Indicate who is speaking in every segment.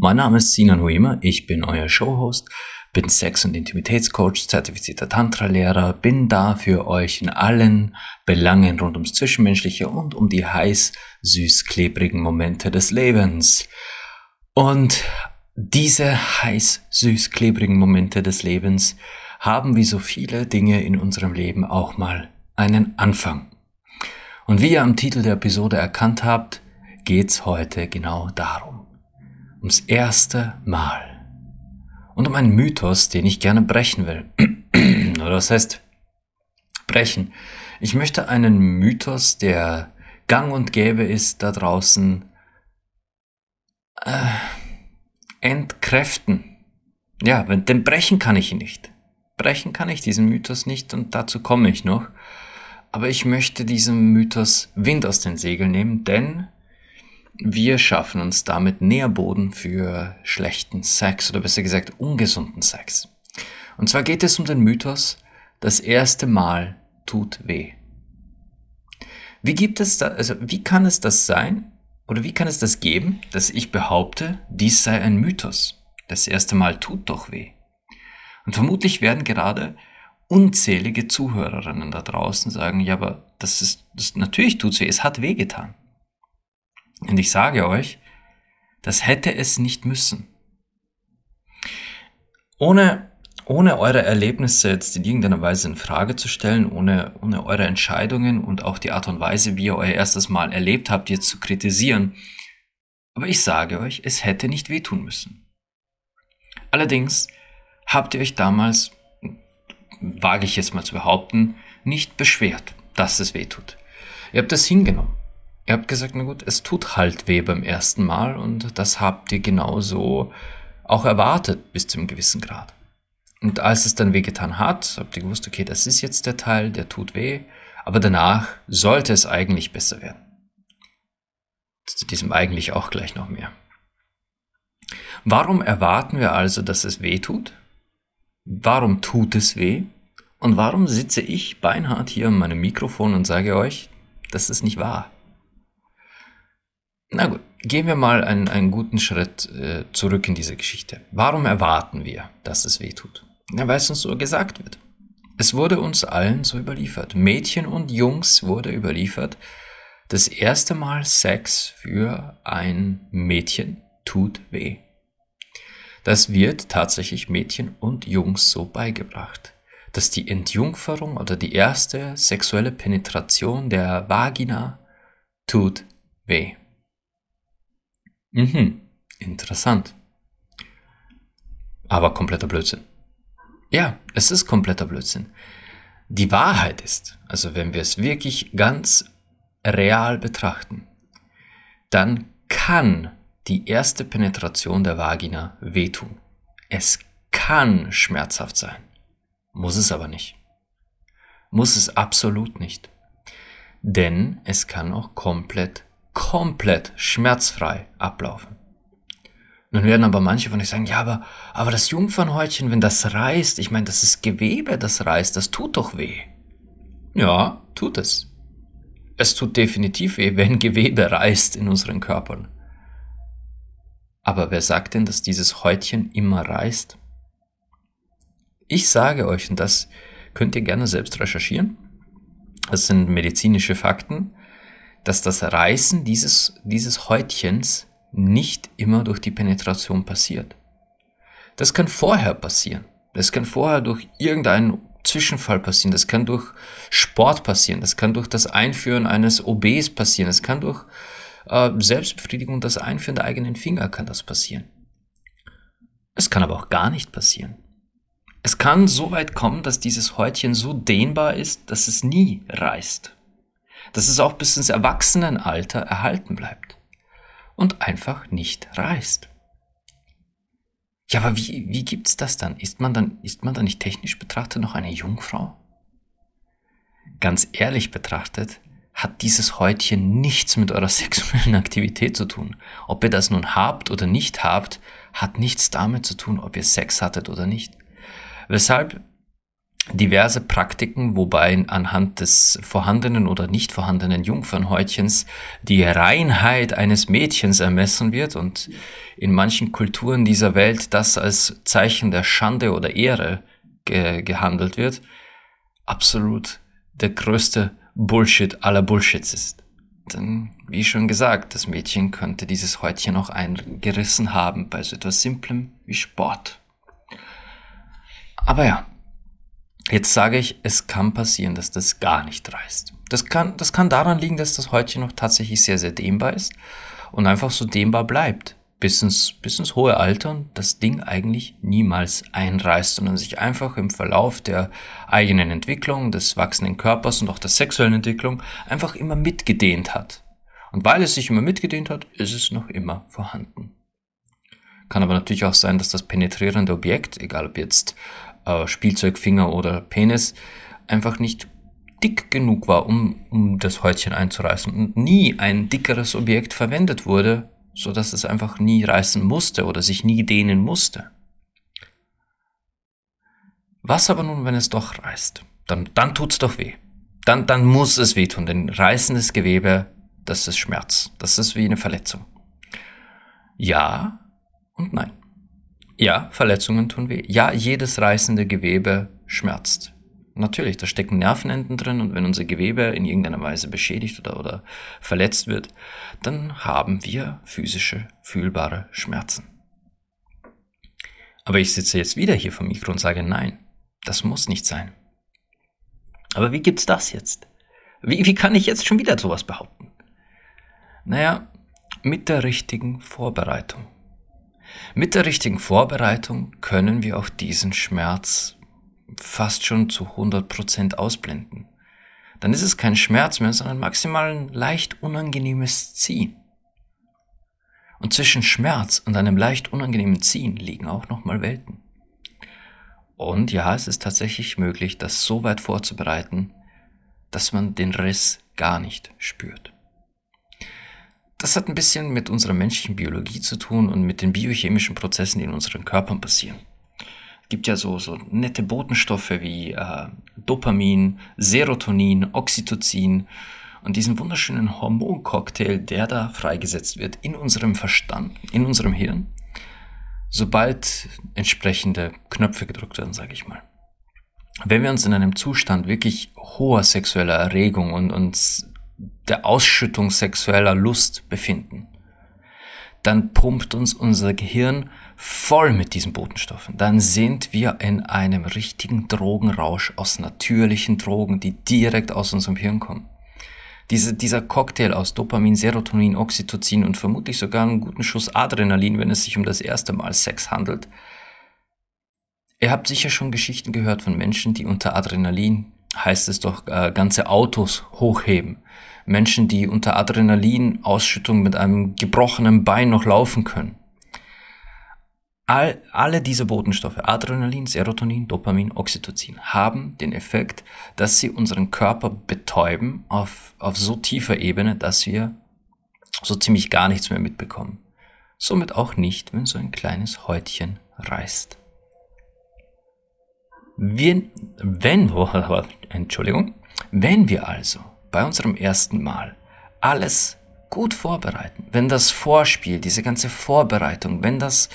Speaker 1: Mein Name ist Sinan Huima, ich bin euer Showhost, bin Sex- und Intimitätscoach, zertifizierter Tantra-Lehrer, bin da für euch in allen Belangen rund ums Zwischenmenschliche und um die heiß, süß, klebrigen Momente des Lebens. Und diese heiß, süß, klebrigen Momente des Lebens haben wie so viele Dinge in unserem Leben auch mal einen Anfang. Und wie ihr am Titel der Episode erkannt habt, geht's heute genau darum. Ums erste Mal. Und um einen Mythos, den ich gerne brechen will. Oder was heißt brechen? Ich möchte einen Mythos, der gang und gäbe ist da draußen, äh, entkräften. Ja, denn brechen kann ich ihn nicht. Brechen kann ich diesen Mythos nicht und dazu komme ich noch. Aber ich möchte diesem Mythos Wind aus den Segeln nehmen, denn wir schaffen uns damit Nährboden für schlechten Sex oder besser gesagt ungesunden Sex. Und zwar geht es um den Mythos, das erste Mal tut weh. Wie gibt es da, also wie kann es das sein oder wie kann es das geben, dass ich behaupte, dies sei ein Mythos? Das erste Mal tut doch weh. Und vermutlich werden gerade unzählige Zuhörerinnen da draußen sagen, ja, aber das ist, das, natürlich tut's weh, es hat wehgetan. Und ich sage euch, das hätte es nicht müssen. Ohne, ohne eure Erlebnisse jetzt in irgendeiner Weise in Frage zu stellen, ohne, ohne eure Entscheidungen und auch die Art und Weise, wie ihr euer erstes Mal erlebt habt, jetzt zu kritisieren. Aber ich sage euch, es hätte nicht wehtun müssen. Allerdings habt ihr euch damals wage ich jetzt mal zu behaupten, nicht beschwert, dass es weh tut. Ihr habt es hingenommen. Ihr habt gesagt, na gut, es tut halt weh beim ersten Mal und das habt ihr genauso auch erwartet bis zu einem gewissen Grad. Und als es dann wehgetan hat, habt ihr gewusst, okay, das ist jetzt der Teil, der tut weh, aber danach sollte es eigentlich besser werden. Zu diesem eigentlich auch gleich noch mehr. Warum erwarten wir also, dass es weh tut? Warum tut es weh? Und warum sitze ich beinhart hier an meinem Mikrofon und sage euch, das ist nicht wahr? Na gut, gehen wir mal einen, einen guten Schritt äh, zurück in diese Geschichte. Warum erwarten wir, dass es weh tut? Na, weil es uns so gesagt wird. Es wurde uns allen so überliefert. Mädchen und Jungs wurde überliefert. Das erste Mal Sex für ein Mädchen tut weh. Das wird tatsächlich Mädchen und Jungs so beigebracht, dass die Entjungferung oder die erste sexuelle Penetration der Vagina tut weh. Mhm, interessant. Aber kompletter Blödsinn. Ja, es ist kompletter Blödsinn. Die Wahrheit ist, also wenn wir es wirklich ganz real betrachten, dann kann die erste Penetration der Vagina wehtun. Es kann schmerzhaft sein, muss es aber nicht. Muss es absolut nicht. Denn es kann auch komplett, komplett schmerzfrei ablaufen. Nun werden aber manche von euch sagen, ja, aber, aber das Jungfernhäutchen, wenn das reißt, ich meine, das ist Gewebe, das reißt, das tut doch weh. Ja, tut es. Es tut definitiv weh, wenn Gewebe reißt in unseren Körpern. Aber wer sagt denn, dass dieses Häutchen immer reißt? Ich sage euch, und das könnt ihr gerne selbst recherchieren, das sind medizinische Fakten, dass das Reißen dieses, dieses Häutchens nicht immer durch die Penetration passiert. Das kann vorher passieren. Das kann vorher durch irgendeinen Zwischenfall passieren. Das kann durch Sport passieren. Das kann durch das Einführen eines OBs passieren. Das kann durch äh, Selbstbefriedigung, das Einführen der eigenen Finger kann das passieren. Es kann aber auch gar nicht passieren. Es kann so weit kommen, dass dieses Häutchen so dehnbar ist, dass es nie reißt. Dass es auch bis ins Erwachsenenalter erhalten bleibt. Und einfach nicht reißt. Ja, aber wie, wie gibt's das dann? Ist man dann, ist man dann nicht technisch betrachtet noch eine Jungfrau? Ganz ehrlich betrachtet, hat dieses Häutchen nichts mit eurer sexuellen Aktivität zu tun. Ob ihr das nun habt oder nicht habt, hat nichts damit zu tun, ob ihr Sex hattet oder nicht. Weshalb diverse Praktiken, wobei anhand des vorhandenen oder nicht vorhandenen Jungfernhäutchens die Reinheit eines Mädchens ermessen wird und in manchen Kulturen dieser Welt das als Zeichen der Schande oder Ehre ge gehandelt wird, absolut der größte Bullshit aller Bullshits ist. Denn, wie schon gesagt, das Mädchen könnte dieses Häutchen auch eingerissen haben bei so etwas Simplem wie Sport. Aber ja, jetzt sage ich, es kann passieren, dass das gar nicht reißt. Das kann, das kann daran liegen, dass das Häutchen noch tatsächlich sehr, sehr dehnbar ist und einfach so dehnbar bleibt bis ins, bis ins hohe Alter und das Ding eigentlich niemals einreißt, sondern sich einfach im Verlauf der eigenen Entwicklung, des wachsenden Körpers und auch der sexuellen Entwicklung einfach immer mitgedehnt hat. Und weil es sich immer mitgedehnt hat, ist es noch immer vorhanden. Kann aber natürlich auch sein, dass das penetrierende Objekt, egal ob jetzt äh, Spielzeugfinger oder Penis, einfach nicht dick genug war, um, um das Häutchen einzureißen und nie ein dickeres Objekt verwendet wurde, so dass es einfach nie reißen musste oder sich nie dehnen musste. Was aber nun, wenn es doch reißt? Dann, dann tut's doch weh. Dann, dann muss es wehtun, denn reißendes Gewebe, das ist Schmerz. Das ist wie eine Verletzung. Ja und nein. Ja, Verletzungen tun weh. Ja, jedes reißende Gewebe schmerzt. Natürlich, da stecken Nervenenden drin und wenn unser Gewebe in irgendeiner Weise beschädigt oder, oder verletzt wird, dann haben wir physische, fühlbare Schmerzen. Aber ich sitze jetzt wieder hier vom Mikro und sage, nein, das muss nicht sein. Aber wie gibt's das jetzt? Wie, wie kann ich jetzt schon wieder sowas behaupten? Naja, mit der richtigen Vorbereitung. Mit der richtigen Vorbereitung können wir auch diesen Schmerz fast schon zu 100% ausblenden. Dann ist es kein Schmerz mehr, sondern maximal ein leicht unangenehmes Ziehen. Und zwischen Schmerz und einem leicht unangenehmen Ziehen liegen auch nochmal Welten. Und ja, es ist tatsächlich möglich, das so weit vorzubereiten, dass man den Riss gar nicht spürt. Das hat ein bisschen mit unserer menschlichen Biologie zu tun und mit den biochemischen Prozessen, die in unseren Körpern passieren gibt ja so, so nette Botenstoffe wie äh, Dopamin, Serotonin, Oxytocin und diesen wunderschönen Hormoncocktail, der da freigesetzt wird in unserem Verstand, in unserem Hirn, sobald entsprechende Knöpfe gedrückt werden, sage ich mal. Wenn wir uns in einem Zustand wirklich hoher sexueller Erregung und uns der Ausschüttung sexueller Lust befinden, dann pumpt uns unser Gehirn voll mit diesen Botenstoffen. Dann sind wir in einem richtigen Drogenrausch aus natürlichen Drogen, die direkt aus unserem Hirn kommen. Diese, dieser Cocktail aus Dopamin, Serotonin, Oxytocin und vermutlich sogar einen guten Schuss Adrenalin, wenn es sich um das erste Mal Sex handelt. Ihr habt sicher schon Geschichten gehört von Menschen, die unter Adrenalin, heißt es doch, äh, ganze Autos hochheben. Menschen, die unter Adrenalinausschüttung mit einem gebrochenen Bein noch laufen können. All, alle diese Botenstoffe, Adrenalin, Serotonin, Dopamin, Oxytocin, haben den Effekt, dass sie unseren Körper betäuben auf, auf so tiefer Ebene, dass wir so ziemlich gar nichts mehr mitbekommen. Somit auch nicht, wenn so ein kleines Häutchen reißt. Wir, wenn, Entschuldigung, wenn wir also bei unserem ersten Mal alles gut vorbereiten, wenn das Vorspiel, diese ganze Vorbereitung, wenn das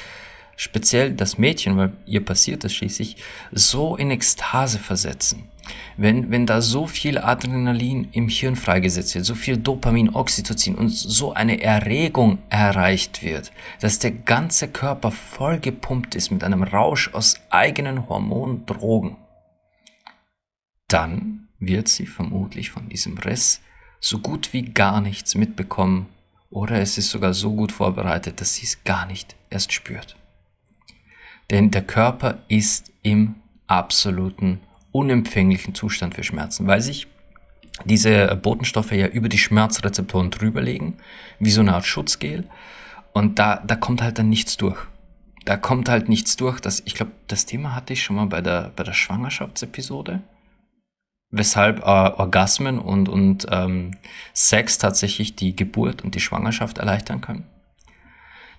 Speaker 1: speziell das Mädchen, weil ihr passiert das schließlich, so in Ekstase versetzen. Wenn, wenn da so viel Adrenalin im Hirn freigesetzt wird, so viel Dopamin, Oxytocin und so eine Erregung erreicht wird, dass der ganze Körper voll gepumpt ist mit einem Rausch aus eigenen Hormonen, Drogen, dann wird sie vermutlich von diesem Riss so gut wie gar nichts mitbekommen oder es ist sogar so gut vorbereitet, dass sie es gar nicht erst spürt. Denn der Körper ist im absoluten unempfänglichen Zustand für Schmerzen, weil sich diese Botenstoffe ja über die Schmerzrezeptoren drüberlegen, wie so eine Art Schutzgel. Und da, da kommt halt dann nichts durch. da kommt halt nichts durch. Das, ich glaube, das Thema hatte ich schon mal bei der, bei der Schwangerschaftsepisode. Weshalb äh, Orgasmen und, und ähm, Sex tatsächlich die Geburt und die Schwangerschaft erleichtern können.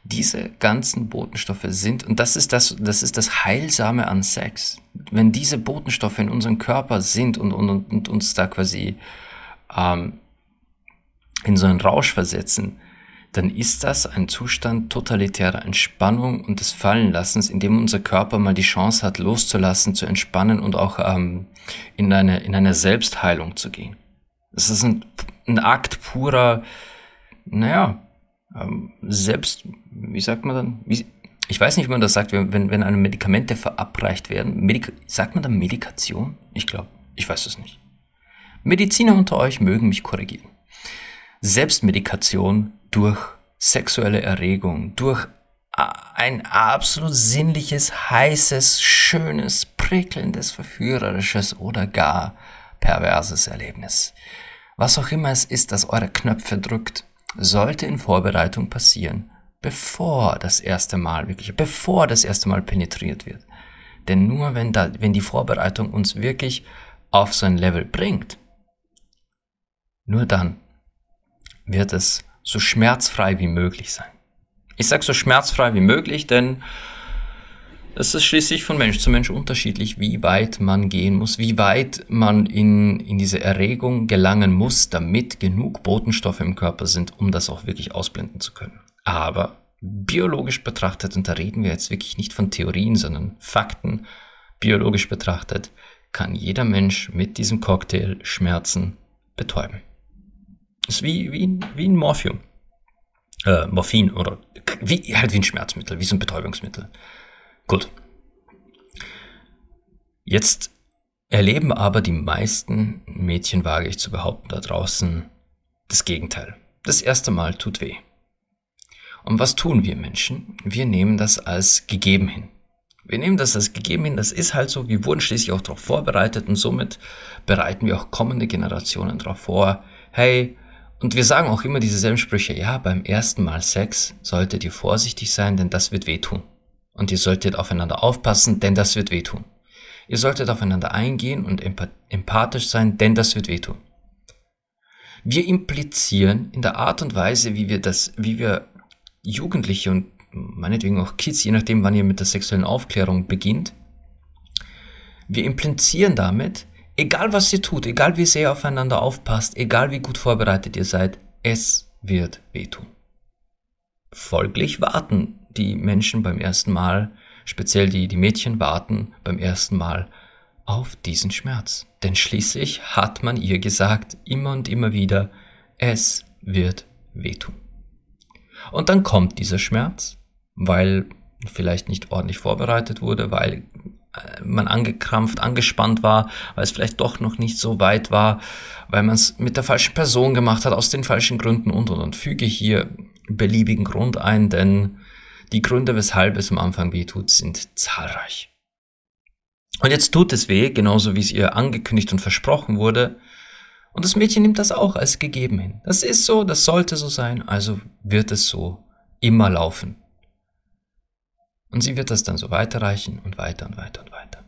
Speaker 1: Diese ganzen Botenstoffe sind, und das ist das, das ist das Heilsame an Sex. Wenn diese Botenstoffe in unserem Körper sind und, und, und uns da quasi ähm, in so einen Rausch versetzen, dann ist das ein Zustand totalitärer Entspannung und des Fallenlassens, in dem unser Körper mal die Chance hat, loszulassen, zu entspannen und auch ähm, in, eine, in eine Selbstheilung zu gehen. Es ist ein, ein Akt purer, naja, ähm, selbst, wie sagt man dann? Wie, ich weiß nicht, wie man das sagt, wenn, wenn eine Medikamente verabreicht werden. Medik sagt man dann Medikation? Ich glaube, ich weiß es nicht. Mediziner unter euch mögen mich korrigieren. Selbstmedikation durch sexuelle Erregung, durch ein absolut sinnliches, heißes, schönes, prickelndes, verführerisches oder gar perverses Erlebnis. Was auch immer es ist, das eure Knöpfe drückt, sollte in Vorbereitung passieren, bevor das erste Mal wirklich, bevor das erste Mal penetriert wird. Denn nur wenn da, wenn die Vorbereitung uns wirklich auf so ein Level bringt, nur dann wird es so schmerzfrei wie möglich sein. Ich sage so schmerzfrei wie möglich, denn es ist schließlich von Mensch zu Mensch unterschiedlich, wie weit man gehen muss, wie weit man in, in diese Erregung gelangen muss, damit genug Botenstoffe im Körper sind, um das auch wirklich ausblenden zu können. Aber biologisch betrachtet, und da reden wir jetzt wirklich nicht von Theorien, sondern Fakten, biologisch betrachtet, kann jeder Mensch mit diesem Cocktail Schmerzen betäuben. Ist wie, wie, wie ein Morphium. Äh, Morphin oder wie, halt wie ein Schmerzmittel, wie so ein Betäubungsmittel. Gut. Jetzt erleben aber die meisten Mädchen, wage ich zu behaupten, da draußen das Gegenteil. Das erste Mal tut weh. Und was tun wir Menschen? Wir nehmen das als gegeben hin. Wir nehmen das als gegeben hin, das ist halt so, wir wurden schließlich auch darauf vorbereitet und somit bereiten wir auch kommende Generationen darauf vor, hey, und wir sagen auch immer dieselben Sprüche, ja, beim ersten Mal Sex solltet ihr vorsichtig sein, denn das wird wehtun. Und ihr solltet aufeinander aufpassen, denn das wird wehtun. Ihr solltet aufeinander eingehen und empathisch sein, denn das wird wehtun. Wir implizieren in der Art und Weise, wie wir das, wie wir Jugendliche und meinetwegen auch Kids, je nachdem, wann ihr mit der sexuellen Aufklärung beginnt, wir implizieren damit, Egal was ihr tut, egal wie sehr ihr aufeinander aufpasst, egal wie gut vorbereitet ihr seid, es wird wehtun. Folglich warten die Menschen beim ersten Mal, speziell die, die Mädchen warten beim ersten Mal auf diesen Schmerz. Denn schließlich hat man ihr gesagt, immer und immer wieder, es wird wehtun. Und dann kommt dieser Schmerz, weil vielleicht nicht ordentlich vorbereitet wurde, weil man angekrampft, angespannt war, weil es vielleicht doch noch nicht so weit war, weil man es mit der falschen Person gemacht hat, aus den falschen Gründen und und und. Füge hier beliebigen Grund ein, denn die Gründe, weshalb es am Anfang weh tut, sind zahlreich. Und jetzt tut es weh, genauso wie es ihr angekündigt und versprochen wurde. Und das Mädchen nimmt das auch als gegeben hin. Das ist so, das sollte so sein, also wird es so immer laufen. Und sie wird das dann so weiterreichen und weiter und weiter und weiter.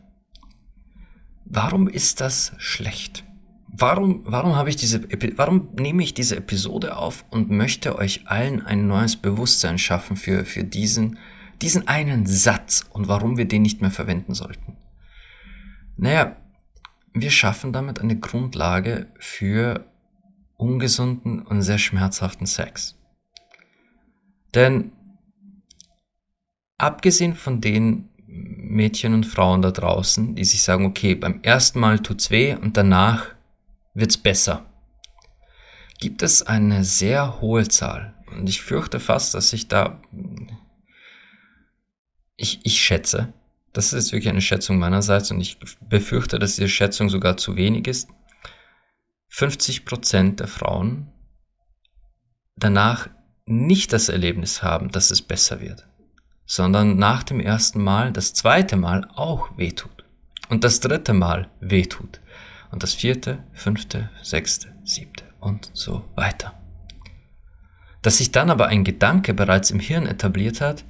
Speaker 1: Warum ist das schlecht? Warum, warum habe ich diese, warum nehme ich diese Episode auf und möchte euch allen ein neues Bewusstsein schaffen für, für diesen, diesen einen Satz und warum wir den nicht mehr verwenden sollten? Naja, wir schaffen damit eine Grundlage für ungesunden und sehr schmerzhaften Sex. Denn abgesehen von den Mädchen und Frauen da draußen, die sich sagen, okay, beim ersten Mal tut's weh und danach wird's besser, gibt es eine sehr hohe Zahl. Und ich fürchte fast, dass ich da, ich, ich schätze, das ist wirklich eine Schätzung meinerseits und ich befürchte, dass diese Schätzung sogar zu wenig ist. 50 Prozent der Frauen danach nicht das Erlebnis haben, dass es besser wird sondern nach dem ersten Mal das zweite Mal auch wehtut. Und das dritte Mal wehtut. Und das vierte, fünfte, sechste, siebte und so weiter. Dass sich dann aber ein Gedanke bereits im Hirn etabliert hat,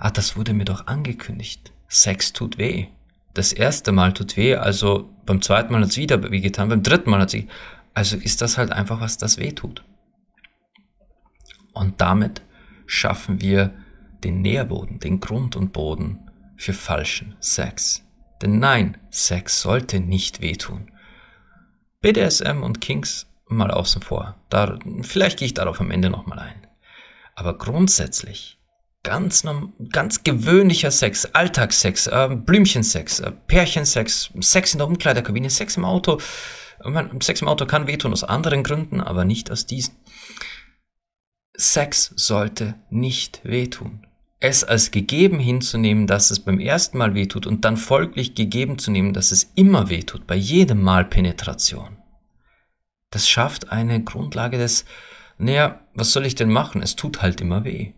Speaker 1: Ah, das wurde mir doch angekündigt. Sex tut weh. Das erste Mal tut weh, also beim zweiten Mal hat es wieder weh getan, beim dritten Mal hat es Also ist das halt einfach was, das weh tut. Und damit schaffen wir den Nährboden, den Grund und Boden für falschen Sex. Denn nein, Sex sollte nicht wehtun. BDSM und Kings mal außen vor. Da, vielleicht gehe ich darauf am Ende nochmal ein. Aber grundsätzlich ganz, ganz gewöhnlicher Sex, Alltagssex, äh, Blümchensex, äh, Pärchensex, Sex in der Umkleidekabine, Sex im Auto. Man, Sex im Auto kann wehtun aus anderen Gründen, aber nicht aus diesen. Sex sollte nicht wehtun. Es als gegeben hinzunehmen, dass es beim ersten Mal wehtut und dann folglich gegeben zu nehmen, dass es immer wehtut, bei jedem Mal Penetration. Das schafft eine Grundlage des, naja, was soll ich denn machen? Es tut halt immer weh.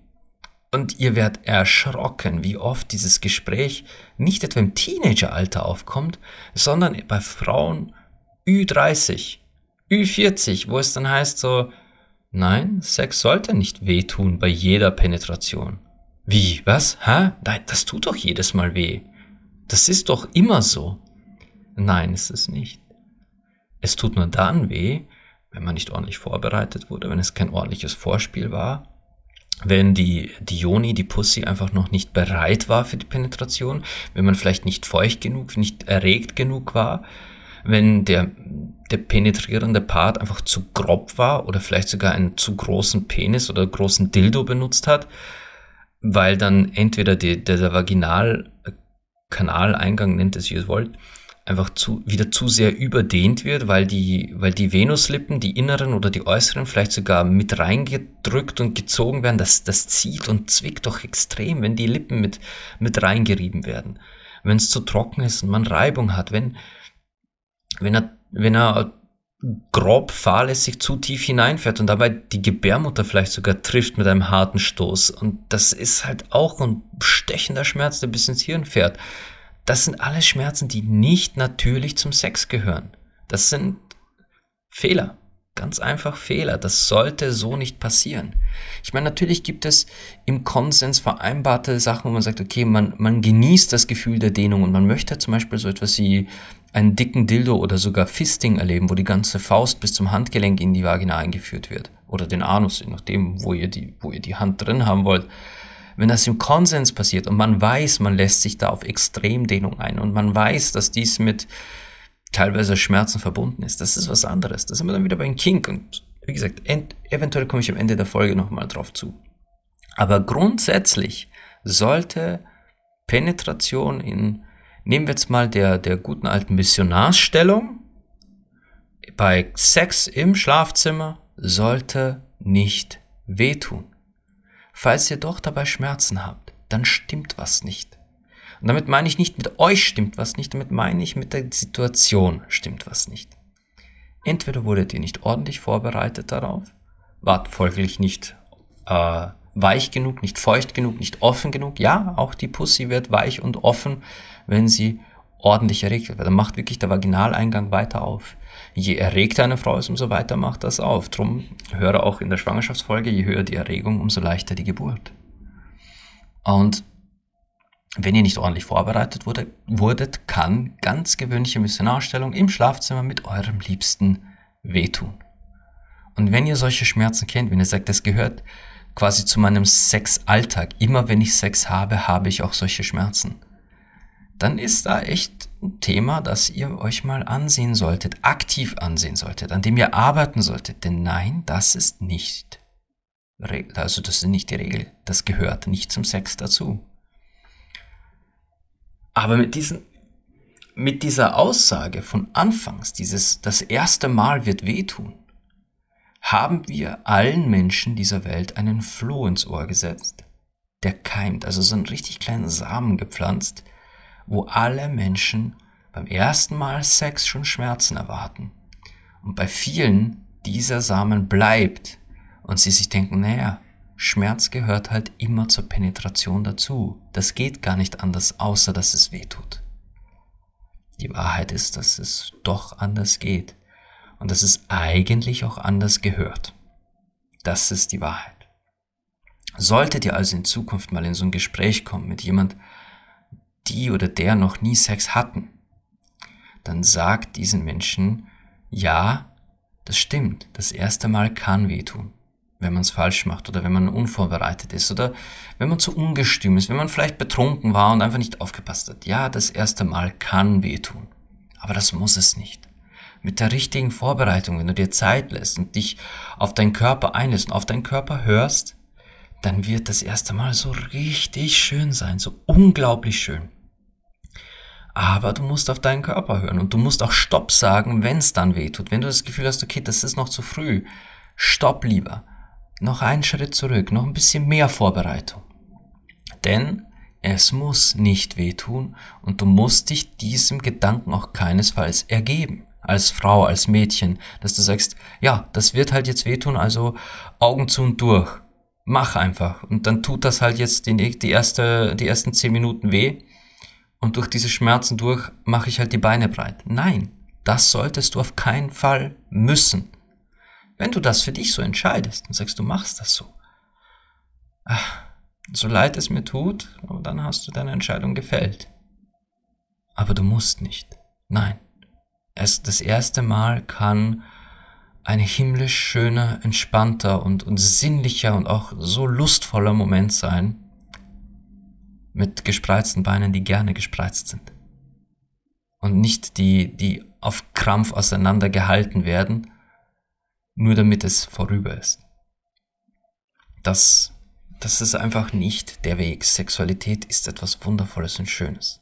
Speaker 1: Und ihr werdet erschrocken, wie oft dieses Gespräch nicht etwa im Teenageralter aufkommt, sondern bei Frauen Ü30, Ü40, wo es dann heißt so, nein, Sex sollte nicht wehtun bei jeder Penetration. Wie, was? Hä? Nein, das tut doch jedes Mal weh. Das ist doch immer so. Nein, ist es nicht. Es tut nur dann weh, wenn man nicht ordentlich vorbereitet wurde, wenn es kein ordentliches Vorspiel war wenn die, die die Pussy einfach noch nicht bereit war für die Penetration, wenn man vielleicht nicht feucht genug, nicht erregt genug war, wenn der, der penetrierende Part einfach zu grob war oder vielleicht sogar einen zu großen Penis oder großen Dildo benutzt hat, weil dann entweder die, der, Vaginalkanaleingang, nennt es wie ihr wollt, einfach zu, wieder zu sehr überdehnt wird, weil die, weil die Venuslippen, die inneren oder die äußeren vielleicht sogar mit reingedrückt und gezogen werden. Das, das zieht und zwickt doch extrem, wenn die Lippen mit, mit reingerieben werden. Wenn es zu trocken ist und man Reibung hat, wenn, wenn er, wenn er grob fahrlässig zu tief hineinfährt und dabei die Gebärmutter vielleicht sogar trifft mit einem harten Stoß. Und das ist halt auch ein stechender Schmerz, der bis ins Hirn fährt. Das sind alles Schmerzen, die nicht natürlich zum Sex gehören. Das sind Fehler. Ganz einfach Fehler. Das sollte so nicht passieren. Ich meine, natürlich gibt es im Konsens vereinbarte Sachen, wo man sagt, okay, man, man genießt das Gefühl der Dehnung und man möchte zum Beispiel so etwas wie einen dicken Dildo oder sogar Fisting erleben, wo die ganze Faust bis zum Handgelenk in die Vagina eingeführt wird. Oder den Anus, je nachdem, wo ihr die, wo ihr die Hand drin haben wollt. Wenn das im Konsens passiert und man weiß, man lässt sich da auf Extremdehnung ein und man weiß, dass dies mit teilweise Schmerzen verbunden ist, das ist was anderes. Das sind wir dann wieder beim Kink und wie gesagt, eventuell komme ich am Ende der Folge nochmal drauf zu. Aber grundsätzlich sollte Penetration in, nehmen wir jetzt mal der, der guten alten Missionarsstellung, bei Sex im Schlafzimmer sollte nicht wehtun. Falls ihr doch dabei Schmerzen habt, dann stimmt was nicht. Und damit meine ich nicht mit euch stimmt was nicht, damit meine ich mit der Situation stimmt was nicht. Entweder wurdet ihr nicht ordentlich vorbereitet darauf, wart folglich nicht äh, weich genug, nicht feucht genug, nicht offen genug. Ja, auch die Pussy wird weich und offen, wenn sie ordentlich erregt wird. Dann macht wirklich der Vaginaleingang weiter auf je erregter eine Frau ist, umso weiter macht das auf. Drum höre auch in der Schwangerschaftsfolge, je höher die Erregung, umso leichter die Geburt. Und wenn ihr nicht ordentlich vorbereitet wurde, wurdet, kann ganz gewöhnliche Missionarstellung im Schlafzimmer mit eurem Liebsten wehtun. Und wenn ihr solche Schmerzen kennt, wenn ihr sagt, das gehört quasi zu meinem Sexalltag, immer wenn ich Sex habe, habe ich auch solche Schmerzen, dann ist da echt ein Thema, das ihr euch mal ansehen solltet, aktiv ansehen solltet, an dem ihr arbeiten solltet. Denn nein, das ist nicht, also das ist nicht die Regel. Das gehört nicht zum Sex dazu. Aber mit diesen, mit dieser Aussage von Anfangs, dieses, das erste Mal wird wehtun, haben wir allen Menschen dieser Welt einen Floh ins Ohr gesetzt, der keimt, also so einen richtig kleinen Samen gepflanzt, wo alle Menschen beim ersten Mal Sex schon Schmerzen erwarten. Und bei vielen dieser Samen bleibt und sie sich denken, naja, Schmerz gehört halt immer zur Penetration dazu. Das geht gar nicht anders, außer dass es weh tut. Die Wahrheit ist, dass es doch anders geht und dass es eigentlich auch anders gehört. Das ist die Wahrheit. Solltet ihr also in Zukunft mal in so ein Gespräch kommen mit jemand, die oder der noch nie Sex hatten, dann sagt diesen Menschen, ja, das stimmt, das erste Mal kann wehtun, wenn man es falsch macht oder wenn man unvorbereitet ist oder wenn man zu ungestüm ist, wenn man vielleicht betrunken war und einfach nicht aufgepasst hat. Ja, das erste Mal kann wehtun, aber das muss es nicht. Mit der richtigen Vorbereitung, wenn du dir Zeit lässt und dich auf deinen Körper einlässt und auf deinen Körper hörst, dann wird das erste Mal so richtig schön sein, so unglaublich schön. Aber du musst auf deinen Körper hören und du musst auch Stopp sagen, wenn es dann weh tut. Wenn du das Gefühl hast, okay, das ist noch zu früh, stopp lieber. Noch einen Schritt zurück, noch ein bisschen mehr Vorbereitung. Denn es muss nicht wehtun und du musst dich diesem Gedanken auch keinesfalls ergeben. Als Frau, als Mädchen, dass du sagst, ja, das wird halt jetzt wehtun, also Augen zu und durch mach einfach. Und dann tut das halt jetzt die, die, erste, die ersten zehn Minuten weh. Und durch diese Schmerzen durch mache ich halt die Beine breit. Nein, das solltest du auf keinen Fall müssen. Wenn du das für dich so entscheidest und sagst, du machst das so, ach, so leid es mir tut, dann hast du deine Entscheidung gefällt. Aber du musst nicht. Nein. Es, das erste Mal kann ein himmlisch schöner, entspannter und, und sinnlicher und auch so lustvoller Moment sein, mit gespreizten Beinen, die gerne gespreizt sind. Und nicht die, die auf Krampf auseinander gehalten werden, nur damit es vorüber ist. Das, das ist einfach nicht der Weg. Sexualität ist etwas Wundervolles und Schönes.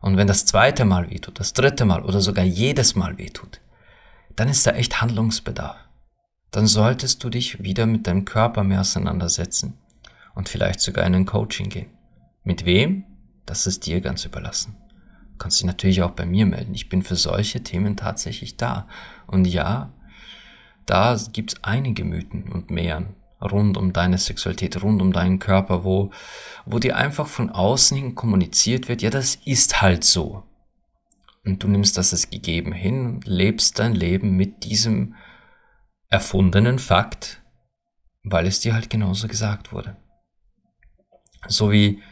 Speaker 1: Und wenn das zweite Mal wehtut, das dritte Mal oder sogar jedes Mal wehtut, dann ist da echt Handlungsbedarf. Dann solltest du dich wieder mit deinem Körper mehr auseinandersetzen und vielleicht sogar in ein Coaching gehen. Mit wem? Das ist dir ganz überlassen. Du kannst dich natürlich auch bei mir melden. Ich bin für solche Themen tatsächlich da. Und ja, da gibt's einige Mythen und Mehren rund um deine Sexualität, rund um deinen Körper, wo, wo dir einfach von außen hin kommuniziert wird, ja, das ist halt so. Und du nimmst das als gegeben hin und lebst dein Leben mit diesem erfundenen Fakt, weil es dir halt genauso gesagt wurde. So wie,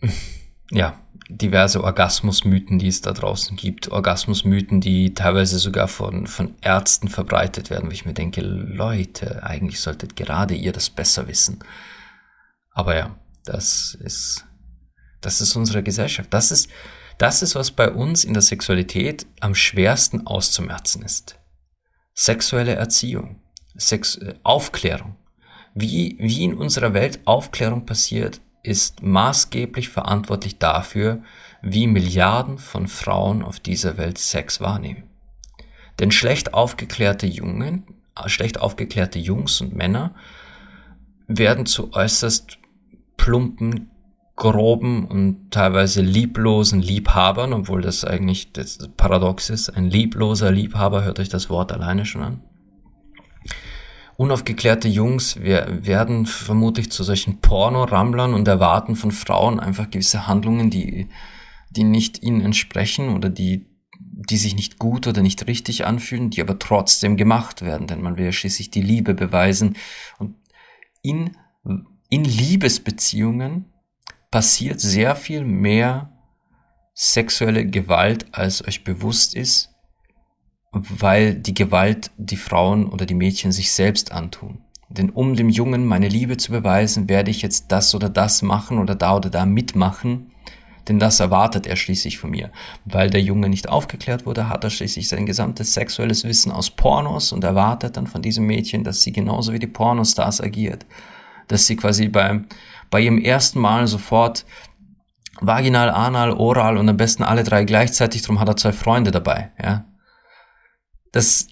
Speaker 1: ja, diverse Orgasmusmythen, die es da draußen gibt. Orgasmusmythen, die teilweise sogar von, von Ärzten verbreitet werden, wo ich mir denke, Leute, eigentlich solltet gerade ihr das besser wissen. Aber ja, das ist, das ist unsere Gesellschaft. Das ist, das ist, was bei uns in der Sexualität am schwersten auszumerzen ist. Sexuelle Erziehung, Sex äh, Aufklärung. Wie, wie in unserer Welt Aufklärung passiert, ist maßgeblich verantwortlich dafür, wie Milliarden von Frauen auf dieser Welt Sex wahrnehmen. Denn schlecht aufgeklärte Jungen, äh, schlecht aufgeklärte Jungs und Männer werden zu äußerst plumpen, groben und teilweise lieblosen Liebhabern, obwohl das eigentlich das Paradox ist. Ein liebloser Liebhaber, hört euch das Wort alleine schon an. Unaufgeklärte Jungs werden vermutlich zu solchen Porno-Rammlern und erwarten von Frauen einfach gewisse Handlungen, die, die nicht ihnen entsprechen oder die, die sich nicht gut oder nicht richtig anfühlen, die aber trotzdem gemacht werden, denn man will ja schließlich die Liebe beweisen. Und in, in Liebesbeziehungen passiert sehr viel mehr sexuelle Gewalt, als euch bewusst ist, weil die Gewalt die Frauen oder die Mädchen sich selbst antun. Denn um dem Jungen meine Liebe zu beweisen, werde ich jetzt das oder das machen oder da oder da mitmachen, denn das erwartet er schließlich von mir. Weil der Junge nicht aufgeklärt wurde, hat er schließlich sein gesamtes sexuelles Wissen aus Pornos und erwartet dann von diesem Mädchen, dass sie genauso wie die Pornostars agiert. Dass sie quasi beim, bei ihrem ersten Mal sofort vaginal, anal, oral und am besten alle drei gleichzeitig, drum hat er zwei Freunde dabei, ja. Das,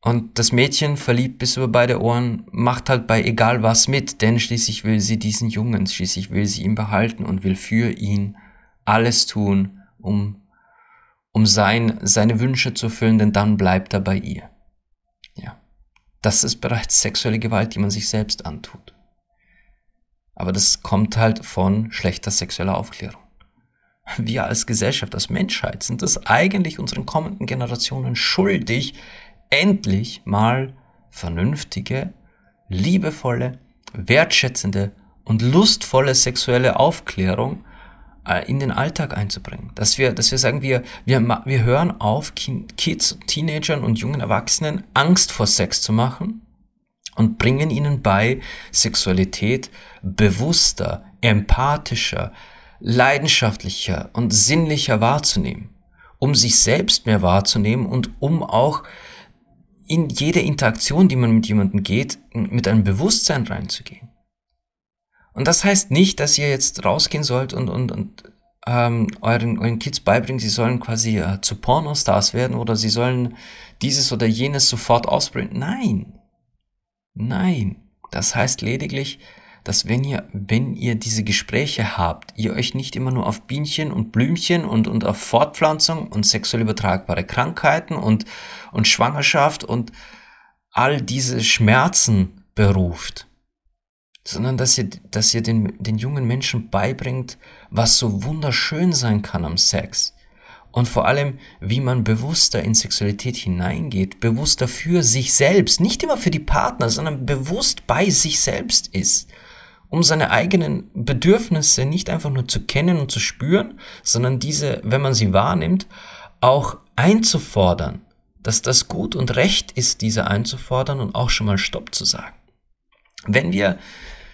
Speaker 1: und das Mädchen, verliebt bis über beide Ohren, macht halt bei egal was mit, denn schließlich will sie diesen Jungen, schließlich will sie ihn behalten und will für ihn alles tun, um, um sein, seine Wünsche zu erfüllen, denn dann bleibt er bei ihr. Ja. Das ist bereits sexuelle Gewalt, die man sich selbst antut. Aber das kommt halt von schlechter sexueller Aufklärung. Wir als Gesellschaft, als Menschheit sind es eigentlich unseren kommenden Generationen schuldig, endlich mal vernünftige, liebevolle, wertschätzende und lustvolle sexuelle Aufklärung äh, in den Alltag einzubringen. Dass wir, dass wir sagen, wir, wir, wir hören auf, Kids, Teenagern und jungen Erwachsenen Angst vor Sex zu machen und bringen ihnen bei, Sexualität bewusster, empathischer, leidenschaftlicher und sinnlicher wahrzunehmen, um sich selbst mehr wahrzunehmen und um auch in jede Interaktion, die man mit jemandem geht, mit einem Bewusstsein reinzugehen. Und das heißt nicht, dass ihr jetzt rausgehen sollt und, und, und ähm, euren, euren Kids beibringen, sie sollen quasi äh, zu Pornostars werden oder sie sollen dieses oder jenes sofort ausprobieren. Nein. Nein. Das heißt lediglich, dass wenn ihr, wenn ihr diese Gespräche habt, ihr euch nicht immer nur auf Bienchen und Blümchen und, und auf Fortpflanzung und sexuell übertragbare Krankheiten und, und Schwangerschaft und all diese Schmerzen beruft, sondern dass ihr, dass ihr den, den jungen Menschen beibringt, was so wunderschön sein kann am Sex. Und vor allem, wie man bewusster in Sexualität hineingeht, bewusster für sich selbst, nicht immer für die Partner, sondern bewusst bei sich selbst ist, um seine eigenen Bedürfnisse nicht einfach nur zu kennen und zu spüren, sondern diese, wenn man sie wahrnimmt, auch einzufordern, dass das gut und recht ist, diese einzufordern und auch schon mal Stopp zu sagen. Wenn wir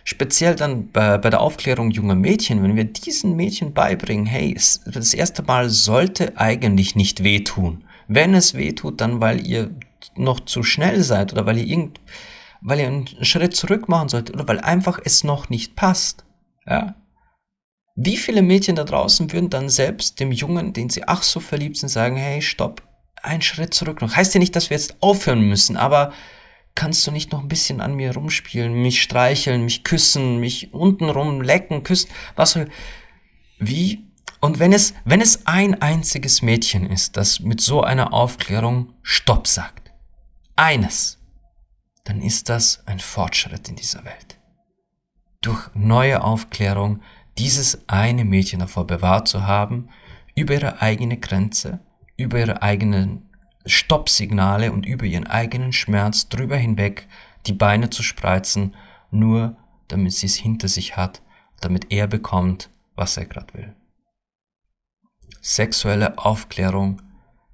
Speaker 1: speziell dann bei, bei der Aufklärung junger Mädchen, wenn wir diesen Mädchen beibringen, hey, das erste Mal sollte eigentlich nicht wehtun. Wenn es wehtut, dann weil ihr noch zu schnell seid oder weil ihr irgend, weil ihr einen Schritt zurück machen solltet oder weil einfach es noch nicht passt. Ja. Wie viele Mädchen da draußen würden dann selbst dem Jungen, den sie ach so verliebt sind, sagen, hey, stopp, einen Schritt zurück noch. Heißt ja nicht, dass wir jetzt aufhören müssen, aber kannst du nicht noch ein bisschen an mir rumspielen, mich streicheln, mich küssen, mich untenrum lecken, küssen, was wie und wenn es wenn es ein einziges Mädchen ist, das mit so einer Aufklärung Stopp sagt, eines, dann ist das ein Fortschritt in dieser Welt. Durch neue Aufklärung dieses eine Mädchen davor bewahrt zu haben, über ihre eigene Grenze, über ihre eigenen Stoppsignale und über ihren eigenen Schmerz drüber hinweg die Beine zu spreizen, nur damit sie es hinter sich hat, damit er bekommt, was er gerade will. Sexuelle Aufklärung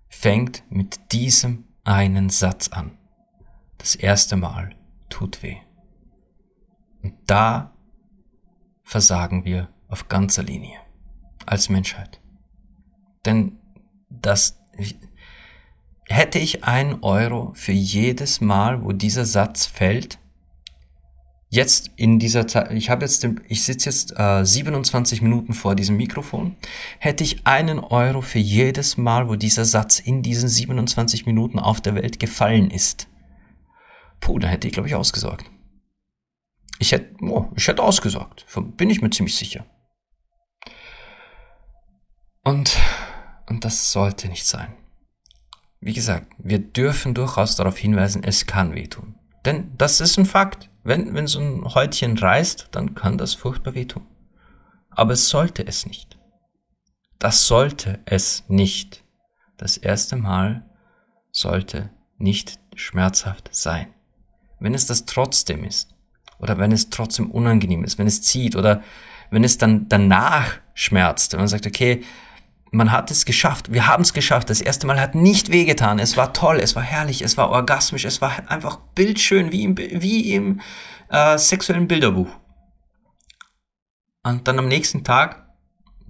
Speaker 1: fängt mit diesem einen Satz an. Das erste Mal tut weh. Und da versagen wir auf ganzer Linie als Menschheit. Denn das, hätte ich ein Euro für jedes Mal, wo dieser Satz fällt. Jetzt in dieser Zeit, ich habe jetzt, ich sitze jetzt äh, 27 Minuten vor diesem Mikrofon, hätte ich einen Euro für jedes Mal, wo dieser Satz in diesen 27 Minuten auf der Welt gefallen ist. Puh, da hätte ich, glaube ich, ausgesorgt. Ich hätte, oh, ich hätte ausgesorgt, bin ich mir ziemlich sicher. Und, und das sollte nicht sein. Wie gesagt, wir dürfen durchaus darauf hinweisen, es kann wehtun. Denn das ist ein Fakt. Wenn, wenn so ein Häutchen reißt, dann kann das furchtbar wehtun. Aber es sollte es nicht. Das sollte es nicht. Das erste Mal sollte nicht schmerzhaft sein. Wenn es das trotzdem ist, oder wenn es trotzdem unangenehm ist, wenn es zieht, oder wenn es dann danach schmerzt, wenn man sagt, okay, man hat es geschafft. Wir haben es geschafft. Das erste Mal hat nicht wehgetan. Es war toll, es war herrlich, es war orgasmisch, es war einfach bildschön, wie im, wie im äh, sexuellen Bilderbuch. Und dann am nächsten Tag,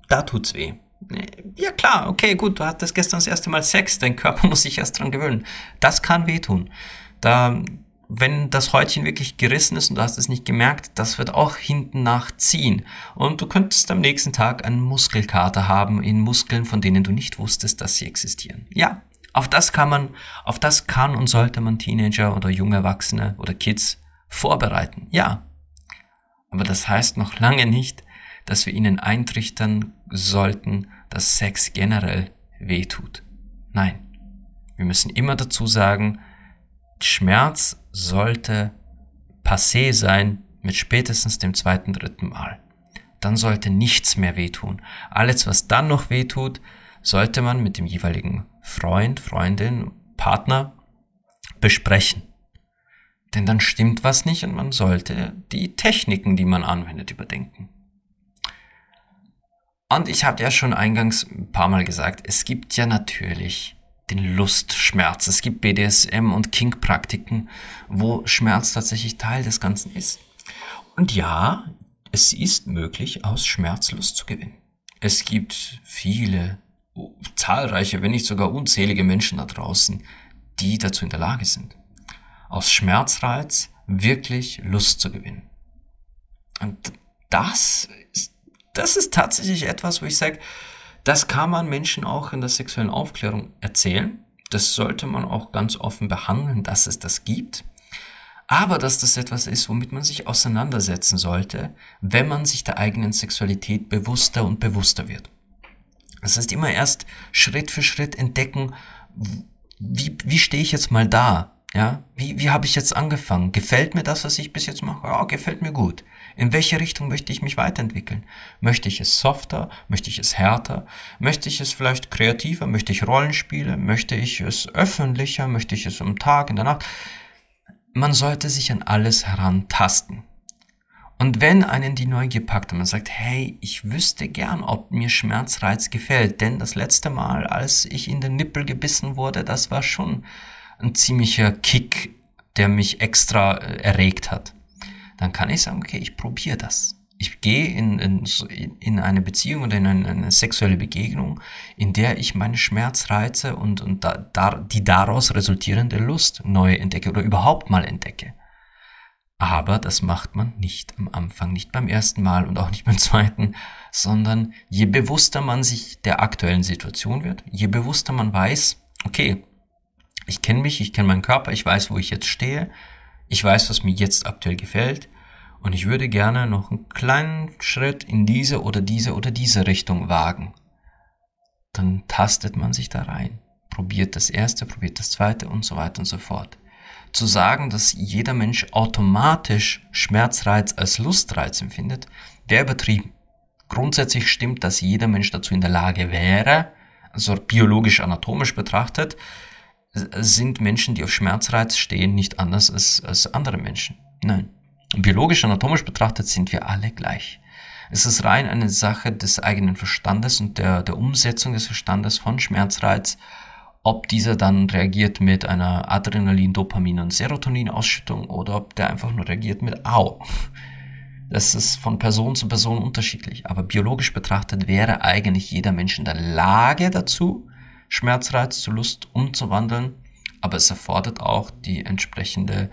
Speaker 1: da tut's weh. Ja klar, okay, gut, du hattest gestern das erste Mal Sex, dein Körper muss sich erst dran gewöhnen. Das kann wehtun. Da wenn das Häutchen wirklich gerissen ist und du hast es nicht gemerkt, das wird auch hinten nachziehen. Und du könntest am nächsten Tag einen Muskelkater haben in Muskeln, von denen du nicht wusstest, dass sie existieren. Ja, auf das kann man, auf das kann und sollte man Teenager oder junge Erwachsene oder Kids vorbereiten. Ja. Aber das heißt noch lange nicht, dass wir ihnen eintrichtern sollten, dass Sex generell weh tut. Nein. Wir müssen immer dazu sagen, Schmerz sollte passé sein mit spätestens dem zweiten, dritten Mal. Dann sollte nichts mehr wehtun. Alles, was dann noch wehtut, sollte man mit dem jeweiligen Freund, Freundin, Partner besprechen. Denn dann stimmt was nicht und man sollte die Techniken, die man anwendet, überdenken. Und ich habe ja schon eingangs ein paar Mal gesagt, es gibt ja natürlich den Lustschmerz. Es gibt BDSM und Kink-Praktiken, wo Schmerz tatsächlich Teil des Ganzen ist. Und ja, es ist möglich, aus Schmerz Lust zu gewinnen. Es gibt viele, zahlreiche, wenn nicht sogar unzählige Menschen da draußen, die dazu in der Lage sind, aus Schmerzreiz wirklich Lust zu gewinnen. Und das das ist tatsächlich etwas, wo ich sage, das kann man Menschen auch in der sexuellen Aufklärung erzählen. Das sollte man auch ganz offen behandeln, dass es das gibt. Aber dass das etwas ist, womit man sich auseinandersetzen sollte, wenn man sich der eigenen Sexualität bewusster und bewusster wird. Das heißt, immer erst Schritt für Schritt entdecken, wie, wie stehe ich jetzt mal da? Ja, wie, wie habe ich jetzt angefangen? Gefällt mir das, was ich bis jetzt mache? Ja, gefällt mir gut. In welche Richtung möchte ich mich weiterentwickeln? Möchte ich es softer? Möchte ich es härter? Möchte ich es vielleicht kreativer? Möchte ich Rollenspiele? Möchte ich es öffentlicher? Möchte ich es am Tag, in der Nacht? Man sollte sich an alles herantasten. Und wenn einen die Neugier packt und man sagt, hey, ich wüsste gern, ob mir Schmerzreiz gefällt, denn das letzte Mal, als ich in den Nippel gebissen wurde, das war schon ein ziemlicher Kick, der mich extra äh, erregt hat, dann kann ich sagen, okay, ich probiere das. Ich gehe in, in, in eine Beziehung oder in eine, eine, sexuelle Begegnung, in der ich meine Schmerzreize und, und da, da, die daraus resultierende Lust neu entdecke oder überhaupt mal entdecke. Aber das macht man nicht am Anfang, nicht beim ersten Mal und auch nicht beim zweiten, sondern je bewusster man sich der aktuellen Situation wird, je bewusster man weiß, okay, ich kenne mich, ich kenne meinen Körper, ich weiß, wo ich jetzt stehe, ich weiß, was mir jetzt aktuell gefällt und ich würde gerne noch einen kleinen Schritt in diese oder diese oder diese Richtung wagen. Dann tastet man sich da rein, probiert das erste, probiert das zweite und so weiter und so fort. Zu sagen, dass jeder Mensch automatisch Schmerzreiz als Lustreiz empfindet, wäre übertrieben. Grundsätzlich stimmt, dass jeder Mensch dazu in der Lage wäre, also biologisch anatomisch betrachtet, sind Menschen, die auf Schmerzreiz stehen, nicht anders als, als andere Menschen. Nein. Biologisch, anatomisch betrachtet sind wir alle gleich. Es ist rein eine Sache des eigenen Verstandes und der, der Umsetzung des Verstandes von Schmerzreiz, ob dieser dann reagiert mit einer Adrenalin, Dopamin und Serotonin-Ausschüttung oder ob der einfach nur reagiert mit Au. Das ist von Person zu Person unterschiedlich. Aber biologisch betrachtet wäre eigentlich jeder Mensch in der Lage dazu, Schmerzreiz zu Lust umzuwandeln, aber es erfordert auch die entsprechende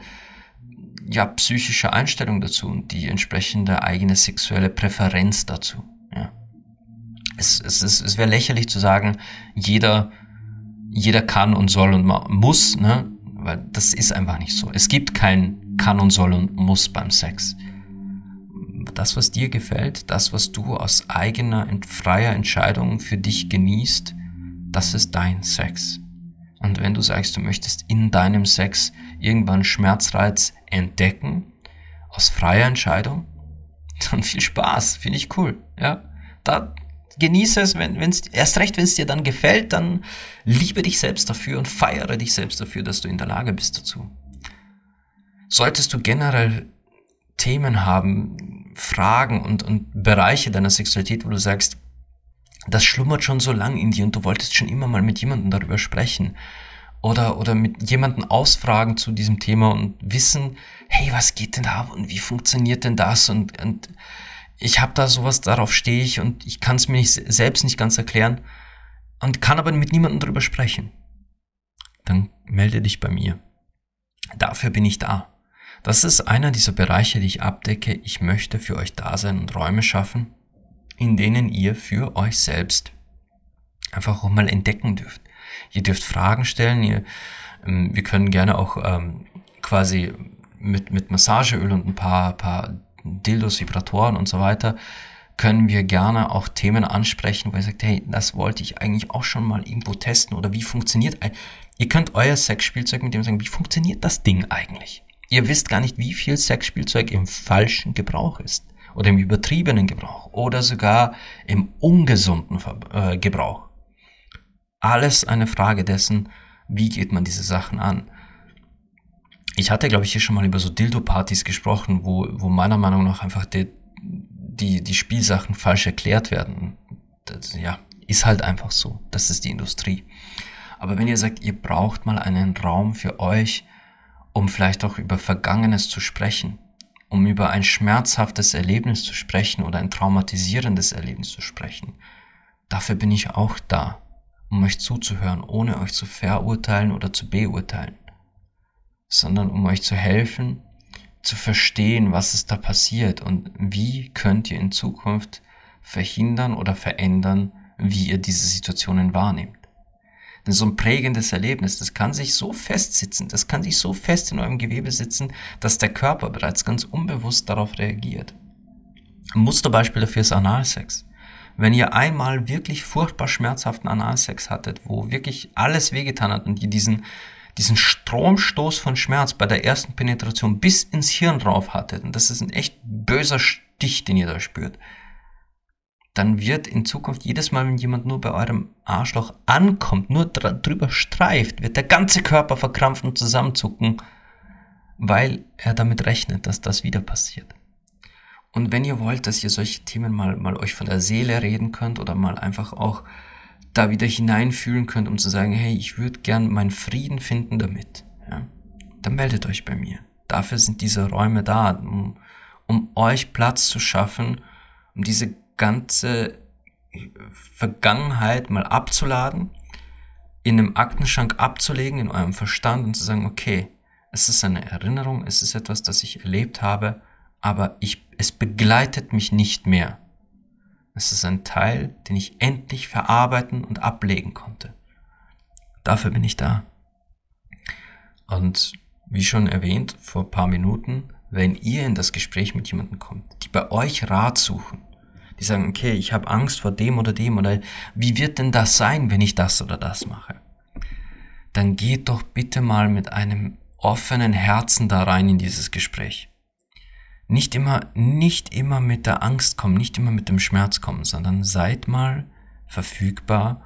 Speaker 1: ja, psychische Einstellung dazu und die entsprechende eigene sexuelle Präferenz dazu. Ja. Es, es, es, es wäre lächerlich zu sagen, jeder, jeder kann und soll und muss, ne? weil das ist einfach nicht so. Es gibt kein kann und soll und muss beim Sex. Das, was dir gefällt, das, was du aus eigener, freier Entscheidung für dich genießt, das ist dein Sex. Und wenn du sagst, du möchtest in deinem Sex irgendwann Schmerzreiz entdecken, aus freier Entscheidung, dann viel Spaß, finde ich cool, ja. Da genieße es, wenn es erst recht, wenn es dir dann gefällt, dann liebe dich selbst dafür und feiere dich selbst dafür, dass du in der Lage bist dazu. Solltest du generell Themen haben, Fragen und, und Bereiche deiner Sexualität, wo du sagst, das schlummert schon so lang in dir und du wolltest schon immer mal mit jemandem darüber sprechen oder, oder mit jemandem ausfragen zu diesem Thema und wissen, hey, was geht denn da und wie funktioniert denn das und, und ich habe da sowas, darauf stehe ich und ich kann es mir nicht, selbst nicht ganz erklären und kann aber mit niemandem darüber sprechen. Dann melde dich bei mir. Dafür bin ich da. Das ist einer dieser Bereiche, die ich abdecke. Ich möchte für euch da sein und Räume schaffen, in denen ihr für euch selbst einfach auch mal entdecken dürft. Ihr dürft Fragen stellen, ihr, ähm, wir können gerne auch ähm, quasi mit, mit Massageöl und ein paar, paar Dildos, Vibratoren und so weiter, können wir gerne auch Themen ansprechen, wo ihr sagt, hey, das wollte ich eigentlich auch schon mal irgendwo testen oder wie funktioniert, ihr könnt euer Sexspielzeug mit dem sagen, wie funktioniert das Ding eigentlich? Ihr wisst gar nicht, wie viel Sexspielzeug im falschen Gebrauch ist oder im übertriebenen Gebrauch oder sogar im ungesunden äh, Gebrauch. Alles eine Frage dessen, wie geht man diese Sachen an. ich hatte, glaube ich, hier schon mal über so Dildo-Partys gesprochen, wo, wo meiner Meinung nach einfach die, die, die Spielsachen falsch erklärt werden. Das, ja, ist halt einfach so. Das ist die Industrie. Aber wenn ihr sagt, ihr braucht mal einen Raum für euch, um vielleicht auch über Vergangenes zu sprechen, um über ein schmerzhaftes Erlebnis zu sprechen oder ein traumatisierendes Erlebnis zu sprechen, dafür bin ich auch da, um euch zuzuhören, ohne euch zu verurteilen oder zu beurteilen, sondern um euch zu helfen, zu verstehen, was ist da passiert und wie könnt ihr in Zukunft verhindern oder verändern, wie ihr diese Situationen wahrnehmt. So ein prägendes Erlebnis, das kann sich so festsitzen, das kann sich so fest in eurem Gewebe sitzen, dass der Körper bereits ganz unbewusst darauf reagiert. Ein Musterbeispiel dafür ist Analsex. Wenn ihr einmal wirklich furchtbar schmerzhaften Analsex hattet, wo wirklich alles wehgetan hat und ihr diesen, diesen Stromstoß von Schmerz bei der ersten Penetration bis ins Hirn drauf hattet, und das ist ein echt böser Stich, den ihr da spürt, dann wird in Zukunft jedes Mal, wenn jemand nur bei eurem Arschloch ankommt, nur drüber streift, wird der ganze Körper verkrampfen und zusammenzucken, weil er damit rechnet, dass das wieder passiert. Und wenn ihr wollt, dass ihr solche Themen mal, mal euch von der Seele reden könnt oder mal einfach auch da wieder hineinfühlen könnt, um zu sagen, hey, ich würde gern meinen Frieden finden damit, ja, dann meldet euch bei mir. Dafür sind diese Räume da, um, um euch Platz zu schaffen, um diese ganze Vergangenheit mal abzuladen, in einem Aktenschrank abzulegen, in eurem Verstand und zu sagen, okay, es ist eine Erinnerung, es ist etwas, das ich erlebt habe, aber ich, es begleitet mich nicht mehr. Es ist ein Teil, den ich endlich verarbeiten und ablegen konnte. Dafür bin ich da. Und wie schon erwähnt vor ein paar Minuten, wenn ihr in das Gespräch mit jemandem kommt, die bei euch Rat suchen, die sagen, okay, ich habe Angst vor dem oder dem oder wie wird denn das sein, wenn ich das oder das mache? Dann geht doch bitte mal mit einem offenen Herzen da rein in dieses Gespräch. Nicht immer, nicht immer mit der Angst kommen, nicht immer mit dem Schmerz kommen, sondern seid mal verfügbar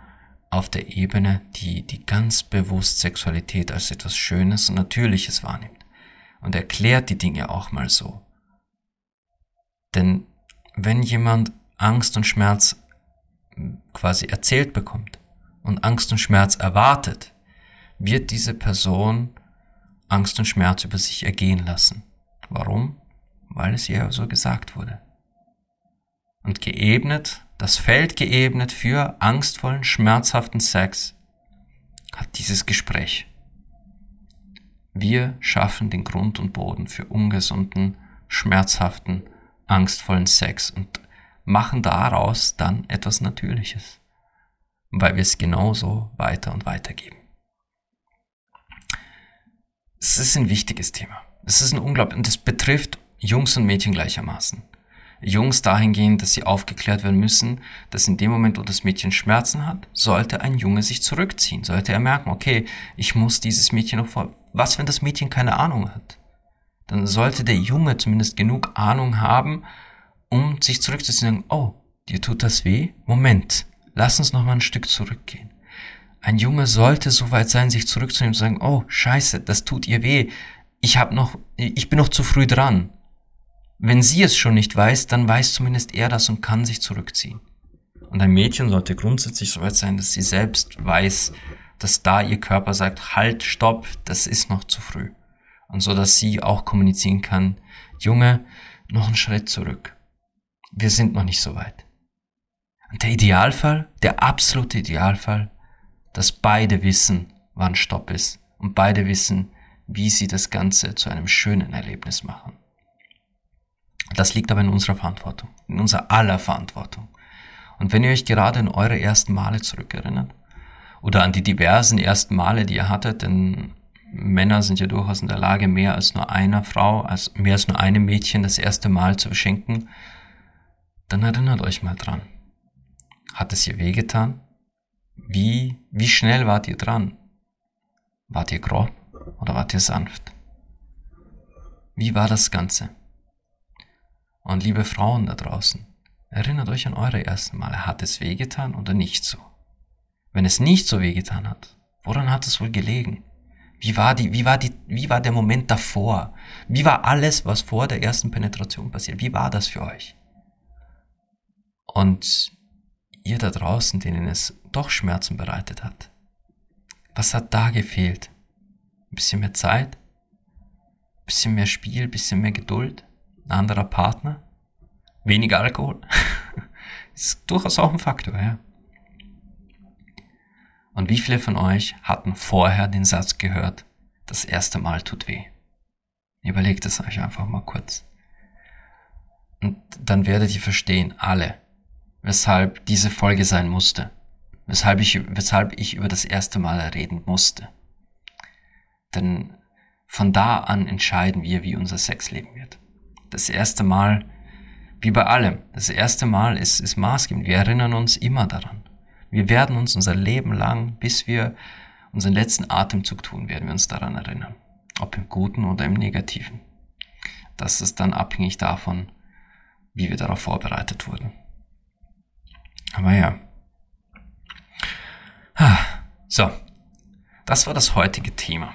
Speaker 1: auf der Ebene, die, die ganz bewusst Sexualität als etwas Schönes und Natürliches wahrnimmt. Und erklärt die Dinge auch mal so. Denn wenn jemand Angst und Schmerz quasi erzählt bekommt und Angst und Schmerz erwartet, wird diese Person Angst und Schmerz über sich ergehen lassen. Warum? Weil es ihr so gesagt wurde. Und geebnet, das Feld geebnet für angstvollen, schmerzhaften Sex hat dieses Gespräch. Wir schaffen den Grund und Boden für ungesunden, schmerzhaften, angstvollen Sex und machen daraus dann etwas Natürliches, weil wir es genauso weiter und weiter geben. Es ist ein wichtiges Thema. Es ist ein unglaublich, und es betrifft Jungs und Mädchen gleichermaßen. Jungs dahingehend, dass sie aufgeklärt werden müssen, dass in dem Moment, wo das Mädchen Schmerzen hat, sollte ein Junge sich zurückziehen. Sollte er merken, okay, ich muss dieses Mädchen noch vor. Was, wenn das Mädchen keine Ahnung hat? Dann sollte der Junge zumindest genug Ahnung haben, um sich zurückzuziehen und sagen, oh, dir tut das weh? Moment, lass uns noch mal ein Stück zurückgehen. Ein Junge sollte so weit sein, sich zurückzunehmen und zu sagen, oh, scheiße, das tut ihr weh. Ich hab noch, ich bin noch zu früh dran. Wenn sie es schon nicht weiß, dann weiß zumindest er das und kann sich zurückziehen. Und ein Mädchen sollte grundsätzlich so weit sein, dass sie selbst weiß, dass da ihr Körper sagt, halt, stopp, das ist noch zu früh. Und so, dass sie auch kommunizieren kann, Junge, noch einen Schritt zurück wir sind noch nicht so weit. Und der Idealfall, der absolute Idealfall, dass beide wissen, wann Stopp ist und beide wissen, wie sie das Ganze zu einem schönen Erlebnis machen. Das liegt aber in unserer Verantwortung, in unserer aller Verantwortung. Und wenn ihr euch gerade an eure ersten Male zurückerinnert oder an die diversen ersten Male, die ihr hattet, denn Männer sind ja durchaus in der Lage, mehr als nur einer Frau, als mehr als nur einem Mädchen das erste Mal zu beschenken, dann erinnert euch mal dran. Hat es ihr wehgetan? Wie, wie schnell wart ihr dran? Wart ihr grob oder wart ihr sanft? Wie war das Ganze? Und liebe Frauen da draußen, erinnert euch an eure ersten Male. Hat es wehgetan oder nicht so? Wenn es nicht so wehgetan hat, woran hat es wohl gelegen? Wie war die, wie war die, wie war der Moment davor? Wie war alles, was vor der ersten Penetration passiert? Wie war das für euch? Und ihr da draußen, denen es doch Schmerzen bereitet hat, was hat da gefehlt? Ein bisschen mehr Zeit? Ein bisschen mehr Spiel? Ein bisschen mehr Geduld? Ein anderer Partner? Weniger Alkohol? ist durchaus auch ein Faktor, ja. Und wie viele von euch hatten vorher den Satz gehört, das erste Mal tut weh? Überlegt es euch einfach mal kurz. Und dann werdet ihr verstehen, alle, weshalb diese Folge sein musste. Weshalb ich, weshalb ich über das erste Mal reden musste. Denn von da an entscheiden wir, wie unser Sexleben wird. Das erste Mal, wie bei allem, das erste Mal ist, ist maßgebend. Wir erinnern uns immer daran. Wir werden uns unser Leben lang, bis wir unseren letzten Atemzug tun, werden wir uns daran erinnern. Ob im Guten oder im Negativen. Das ist dann abhängig davon, wie wir darauf vorbereitet wurden. Aber ja. So. Das war das heutige Thema.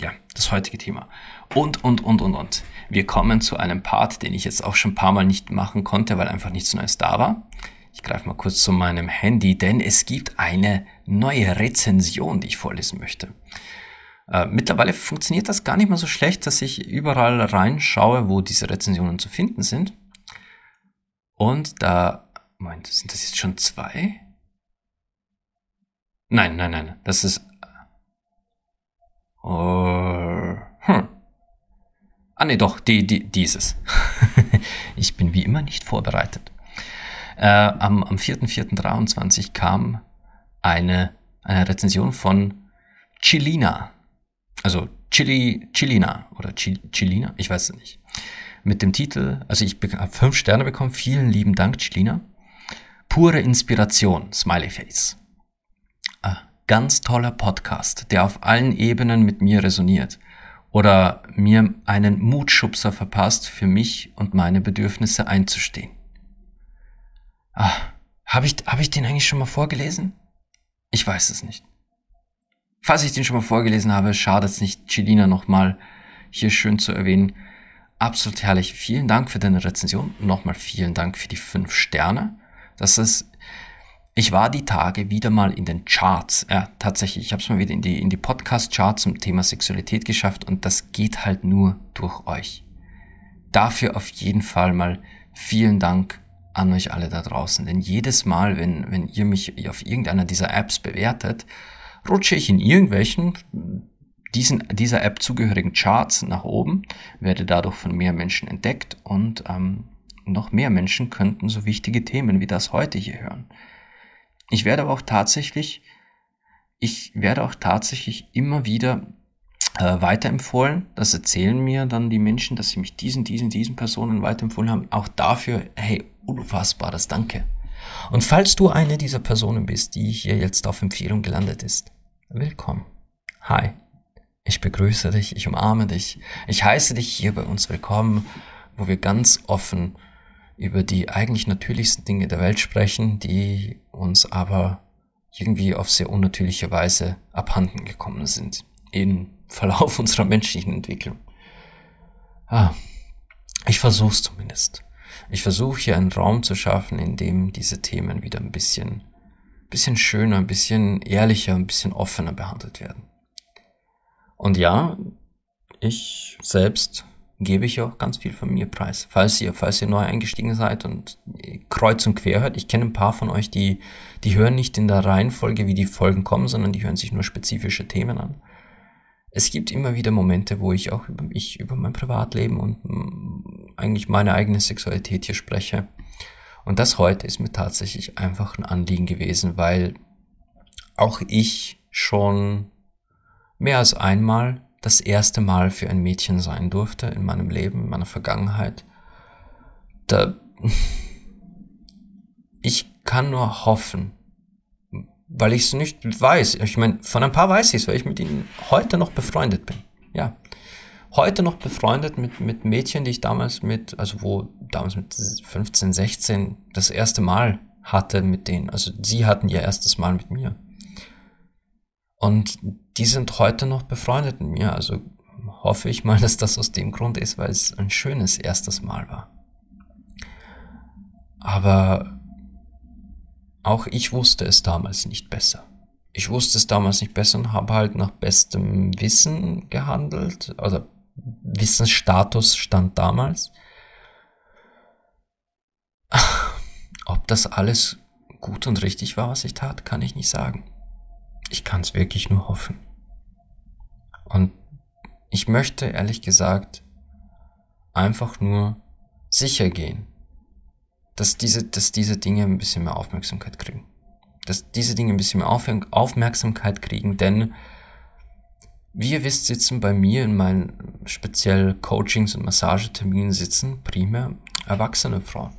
Speaker 1: Ja, das heutige Thema. Und, und, und, und, und. Wir kommen zu einem Part, den ich jetzt auch schon ein paar Mal nicht machen konnte, weil einfach nichts Neues da war. Ich greife mal kurz zu meinem Handy, denn es gibt eine neue Rezension, die ich vorlesen möchte. Äh, mittlerweile funktioniert das gar nicht mehr so schlecht, dass ich überall reinschaue, wo diese Rezensionen zu finden sind. Und da, Moment, sind das jetzt schon zwei? Nein, nein, nein, das ist. Uh, hm. Ah, nee, doch, die, die, dieses. ich bin wie immer nicht vorbereitet. Äh, am am 4.4.23 kam eine, eine Rezension von Chilina. Also Chili, Chilina oder Chilina, ich weiß es nicht. Mit dem Titel, also ich habe fünf Sterne bekommen, vielen lieben Dank, Chilina. Pure Inspiration, Smiley Face. Ah, ganz toller Podcast, der auf allen Ebenen mit mir resoniert oder mir einen Mutschubser verpasst, für mich und meine Bedürfnisse einzustehen. Ah, habe ich, hab ich den eigentlich schon mal vorgelesen? Ich weiß es nicht. Falls ich den schon mal vorgelesen habe, schadet es nicht, Chilina nochmal hier schön zu erwähnen. Absolut herrlich. Vielen Dank für deine Rezension. Nochmal vielen Dank für die fünf Sterne. Das ist, ich war die Tage wieder mal in den Charts. Ja, tatsächlich. Ich habe es mal wieder in die, in die Podcast-Charts zum Thema Sexualität geschafft und das geht halt nur durch euch. Dafür auf jeden Fall mal vielen Dank an euch alle da draußen. Denn jedes Mal, wenn, wenn ihr mich auf irgendeiner dieser Apps bewertet, rutsche ich in irgendwelchen diesen, dieser App zugehörigen Charts nach oben, werde dadurch von mehr Menschen entdeckt und ähm, noch mehr Menschen könnten so wichtige Themen wie das heute hier hören. Ich werde aber auch tatsächlich, ich werde auch tatsächlich immer wieder äh, weiterempfohlen. Das erzählen mir dann die Menschen, dass sie mich diesen, diesen, diesen Personen weiterempfohlen haben. Auch dafür, hey, unfassbares Danke. Und falls du eine dieser Personen bist, die hier jetzt auf Empfehlung gelandet ist, willkommen. Hi. Ich begrüße dich, ich umarme dich, ich heiße dich hier bei uns willkommen, wo wir ganz offen über die eigentlich natürlichsten Dinge der Welt sprechen, die uns aber irgendwie auf sehr unnatürliche Weise abhanden gekommen sind im Verlauf unserer menschlichen Entwicklung. Ah, ich versuch's zumindest. Ich versuche hier einen Raum zu schaffen, in dem diese Themen wieder ein bisschen, bisschen schöner, ein bisschen ehrlicher, ein bisschen offener behandelt werden. Und ja, ich selbst gebe ich auch ganz viel von mir preis. Falls ihr, falls ihr neu eingestiegen seid und kreuz und quer hört, ich kenne ein paar von euch, die, die hören nicht in der Reihenfolge, wie die Folgen kommen, sondern die hören sich nur spezifische Themen an es gibt immer wieder Momente, wo ich auch über mich, über mein Privatleben und mm, eigentlich meine eigene Sexualität hier spreche. Und das heute ist mir tatsächlich einfach ein Anliegen gewesen, weil auch ich schon mehr als einmal das erste Mal für ein Mädchen sein durfte in meinem Leben, in meiner Vergangenheit. Da ich kann nur hoffen, weil ich es nicht weiß. Ich meine, von ein paar weiß ich es, weil ich mit ihnen heute noch befreundet bin. Ja. Heute noch befreundet mit, mit Mädchen, die ich damals mit, also wo damals mit 15, 16 das erste Mal hatte mit denen. Also sie hatten ihr erstes Mal mit mir. Und die sind heute noch befreundet mit mir. Also hoffe ich mal, dass das aus dem Grund ist, weil es ein schönes erstes Mal war. Aber auch ich wusste es damals nicht besser. Ich wusste es damals nicht besser und habe halt nach bestem Wissen gehandelt. Also Wissensstatus stand damals. Ob das alles gut und richtig war, was ich tat, kann ich nicht sagen. Ich kann es wirklich nur hoffen. Und ich möchte ehrlich gesagt einfach nur sicher gehen, dass diese, dass diese Dinge ein bisschen mehr Aufmerksamkeit kriegen. Dass diese Dinge ein bisschen mehr Auf Aufmerksamkeit kriegen, denn wie ihr wisst, sitzen bei mir in meinen speziell Coachings und Massageterminen sitzen primär erwachsene Frauen.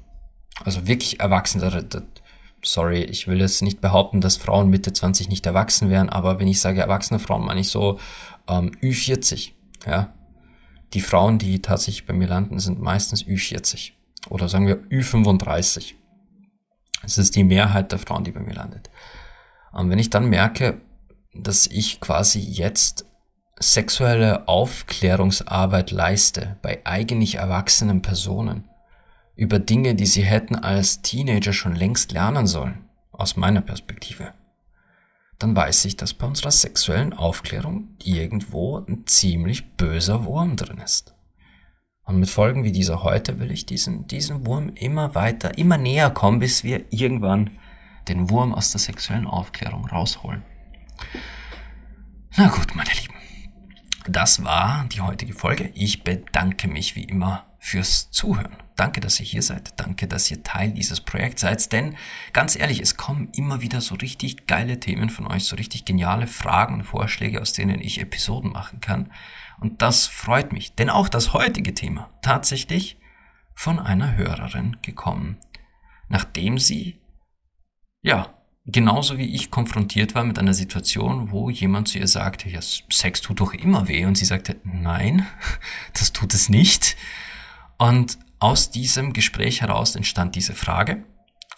Speaker 1: Also wirklich erwachsene. Sorry, ich will jetzt nicht behaupten, dass Frauen Mitte 20 nicht erwachsen wären, aber wenn ich sage erwachsene Frauen, meine ich so ähm, Ü40. Ja, die Frauen, die tatsächlich bei mir landen, sind meistens Ü40 oder sagen wir Ü35. Es ist die Mehrheit der Frauen, die bei mir landet. Und wenn ich dann merke, dass ich quasi jetzt sexuelle Aufklärungsarbeit leiste bei eigentlich erwachsenen Personen über Dinge, die sie hätten als Teenager schon längst lernen sollen, aus meiner Perspektive, dann weiß ich, dass bei unserer sexuellen Aufklärung irgendwo ein ziemlich böser Wurm drin ist. Und mit Folgen wie dieser heute will ich diesen, diesen Wurm immer weiter, immer näher kommen, bis wir irgendwann den Wurm aus der sexuellen Aufklärung rausholen. Na gut, meine Lieben. Das war die heutige Folge. Ich bedanke mich wie immer fürs Zuhören. Danke, dass ihr hier seid. Danke, dass ihr Teil dieses Projekts seid. Denn ganz ehrlich, es kommen immer wieder so richtig geile Themen von euch, so richtig geniale Fragen und Vorschläge, aus denen ich Episoden machen kann. Und das freut mich. Denn auch das heutige Thema tatsächlich von einer Hörerin gekommen, nachdem sie, ja, genauso wie ich konfrontiert war mit einer Situation, wo jemand zu ihr sagte, ja, Sex tut doch immer weh. Und sie sagte, nein, das tut es nicht. Und aus diesem Gespräch heraus entstand diese Frage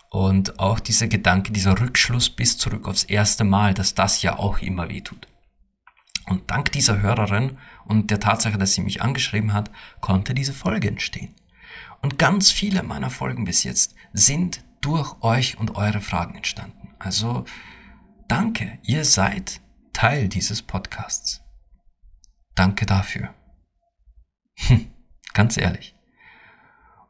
Speaker 1: und auch dieser Gedanke, dieser Rückschluss bis zurück aufs erste Mal, dass das ja auch immer weh tut. Und dank dieser Hörerin und der Tatsache, dass sie mich angeschrieben hat, konnte diese Folge entstehen. Und ganz viele meiner Folgen bis jetzt sind durch euch und eure Fragen entstanden. Also danke, ihr seid Teil dieses Podcasts. Danke dafür. Hm, ganz ehrlich.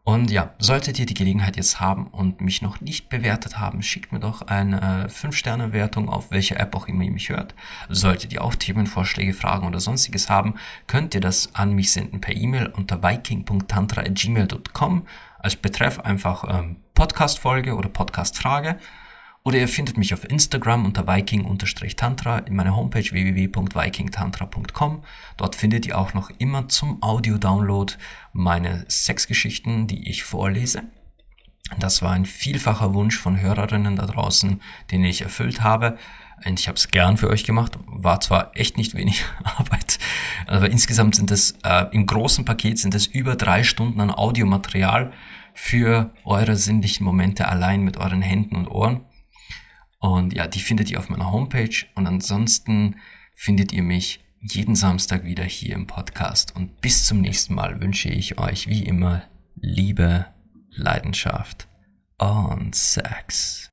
Speaker 1: Und ja, solltet ihr die Gelegenheit jetzt haben und mich noch nicht bewertet haben, schickt mir doch eine 5-Sterne-Wertung auf welcher App auch immer ihr mich hört. Solltet ihr auch Themenvorschläge, Fragen oder sonstiges haben, könnt ihr das an mich senden per E-Mail unter viking.tantra.gmail.com. Als Betreff einfach ähm, Podcast-Folge oder Podcast-Frage. Oder ihr findet mich auf Instagram unter viking-tantra, in meiner Homepage www.vikingtantra.com. Dort findet ihr auch noch immer zum Audio-Download meine Sexgeschichten, die ich vorlese. Das war ein vielfacher Wunsch von Hörerinnen da draußen, den ich erfüllt habe. Und ich habe es gern für euch gemacht. War zwar echt nicht wenig Arbeit, aber insgesamt sind es äh, im großen Paket sind es über drei Stunden an Audiomaterial für eure sinnlichen Momente allein mit euren Händen und Ohren. Und ja, die findet ihr auf meiner Homepage. Und ansonsten findet ihr mich jeden Samstag wieder hier im Podcast. Und bis zum nächsten Mal wünsche ich euch wie immer Liebe, Leidenschaft und Sex.